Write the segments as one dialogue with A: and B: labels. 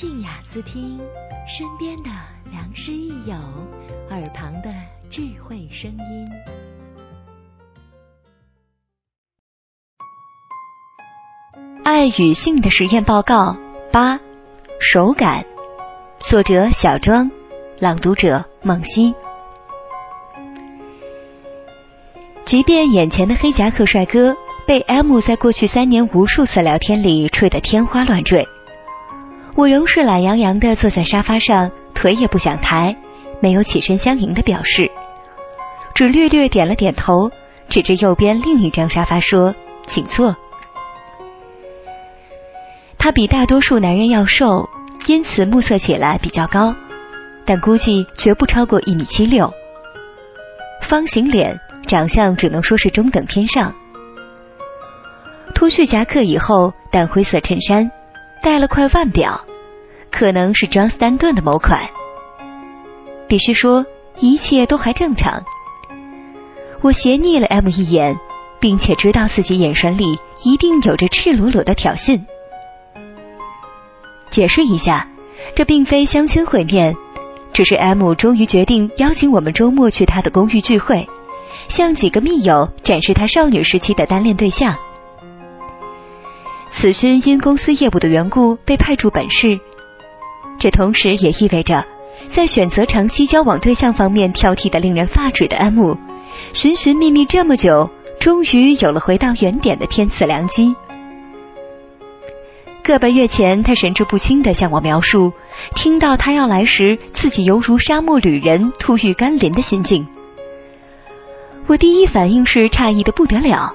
A: 静雅思听，身边的良师益友，耳旁的智慧声音。
B: 爱与性的实验报告八，手感。作者：小庄，朗读者：梦溪。即便眼前的黑夹克帅哥被 M 在过去三年无数次聊天里吹得天花乱坠，我仍是懒洋洋的坐在沙发上，腿也不想抬，没有起身相迎的表示，只略略点了点头，指着右边另一张沙发说：“请坐。”他比大多数男人要瘦，因此目测起来比较高，但估计绝不超过一米七六，方形脸。长相只能说是中等偏上。脱去夹克以后，淡灰色衬衫，戴了块腕表，可能是庄斯丹顿的某款。必须说，一切都还正常。我斜睨了 M 一眼，并且知道自己眼神里一定有着赤裸裸的挑衅。解释一下，这并非相亲会面，只是 M 终于决定邀请我们周末去他的公寓聚会。向几个密友展示他少女时期的单恋对象。此勋因公司业务的缘故被派驻本市，这同时也意味着，在选择长期交往对象方面挑剔的令人发指的安慕，寻寻觅觅这么久，终于有了回到原点的天赐良机。个把月前，他神志不清的向我描述，听到他要来时，自己犹如沙漠旅人突遇甘霖的心境。我第一反应是诧异的不得了，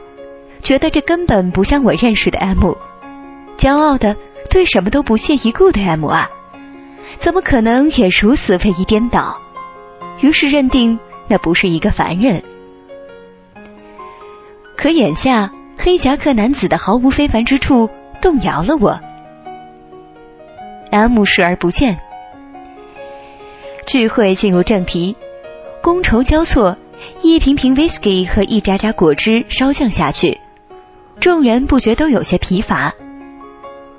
B: 觉得这根本不像我认识的 M，骄傲的对什么都不屑一顾的 M 啊，怎么可能也如此位移颠倒？于是认定那不是一个凡人。可眼下黑夹克男子的毫无非凡之处动摇了我。M 视而不见。聚会进入正题，觥筹交错。一瓶瓶 whisky 和一扎扎果汁烧降下去，众人不觉都有些疲乏。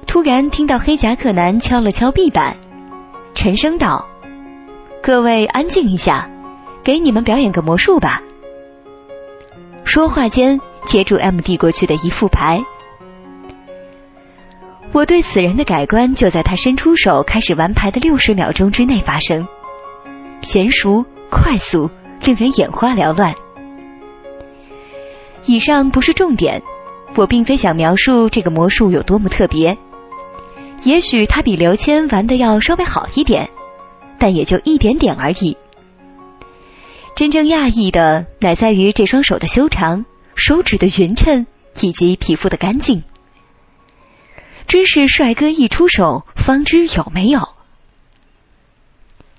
B: 突然听到黑夹克男敲了敲壁板，沉声道：“各位安静一下，给你们表演个魔术吧。”说话间，接住 M 递过去的一副牌。我对此人的改观就在他伸出手开始玩牌的六十秒钟之内发生，娴熟快速。令人眼花缭乱。以上不是重点，我并非想描述这个魔术有多么特别。也许他比刘谦玩的要稍微好一点，但也就一点点而已。真正讶异的乃在于这双手的修长、手指的匀称以及皮肤的干净。真是帅哥一出手，方知有没有。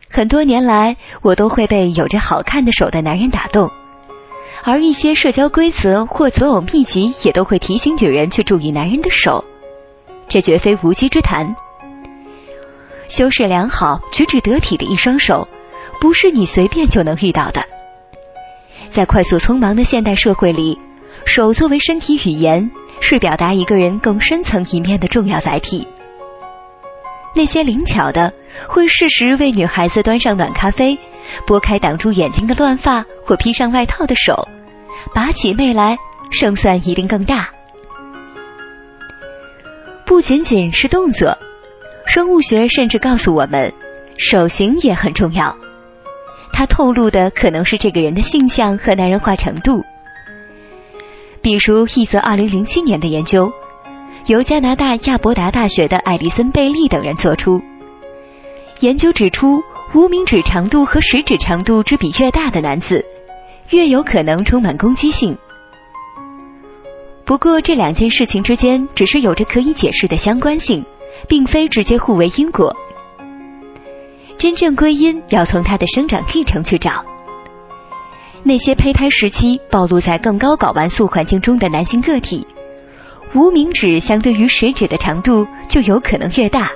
B: 很多年来，我都会被有着好看的手的男人打动，而一些社交规则或择偶秘籍也都会提醒女人去注意男人的手，这绝非无稽之谈。修饰良好、举止得体的一双手，不是你随便就能遇到的。在快速匆忙的现代社会里，手作为身体语言，是表达一个人更深层一面的重要载体。那些灵巧的，会适时为女孩子端上暖咖啡，拨开挡住眼睛的乱发或披上外套的手，拔起妹来，胜算一定更大。不仅仅是动作，生物学甚至告诉我们，手型也很重要。它透露的可能是这个人的性向和男人化程度。比如一则二零零七年的研究。由加拿大亚伯达大学的艾丽森·贝利等人做出研究，指出无名指长度和食指长度之比越大的男子，越有可能充满攻击性。不过，这两件事情之间只是有着可以解释的相关性，并非直接互为因果。真正归因要从他的生长历程去找。那些胚胎时期暴露在更高睾丸素环境中的男性个体。无名指相对于食指的长度就有可能越大，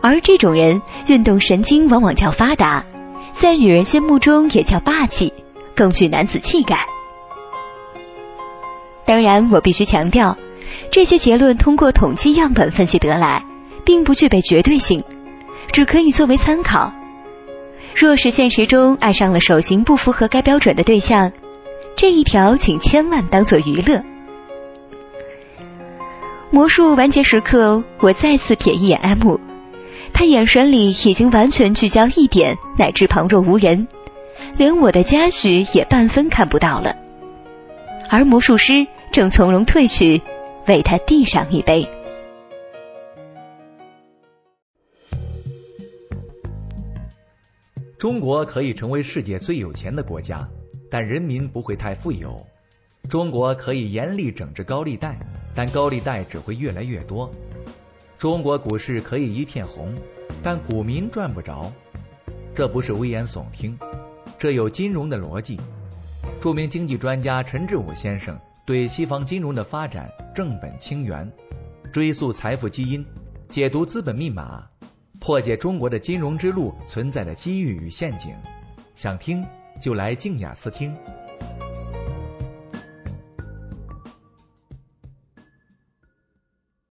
B: 而这种人运动神经往往较发达，在女人心目中也较霸气，更具男子气概。当然，我必须强调，这些结论通过统计样本分析得来，并不具备绝对性，只可以作为参考。若是现实中爱上了手型不符合该标准的对象，这一条请千万当做娱乐。魔术完结时刻，我再次瞥一眼 M，他眼神里已经完全聚焦一点，乃至旁若无人，连我的嘉许也半分看不到了。而魔术师正从容退去，为他递上一杯。
C: 中国可以成为世界最有钱的国家，但人民不会太富有。中国可以严厉整治高利贷，但高利贷只会越来越多。中国股市可以一片红，但股民赚不着。这不是危言耸听，这有金融的逻辑。著名经济专家陈志武先生对西方金融的发展正本清源，追溯财富基因，解读资本密码，破解中国的金融之路存在的机遇与陷阱。想听就来静雅思听。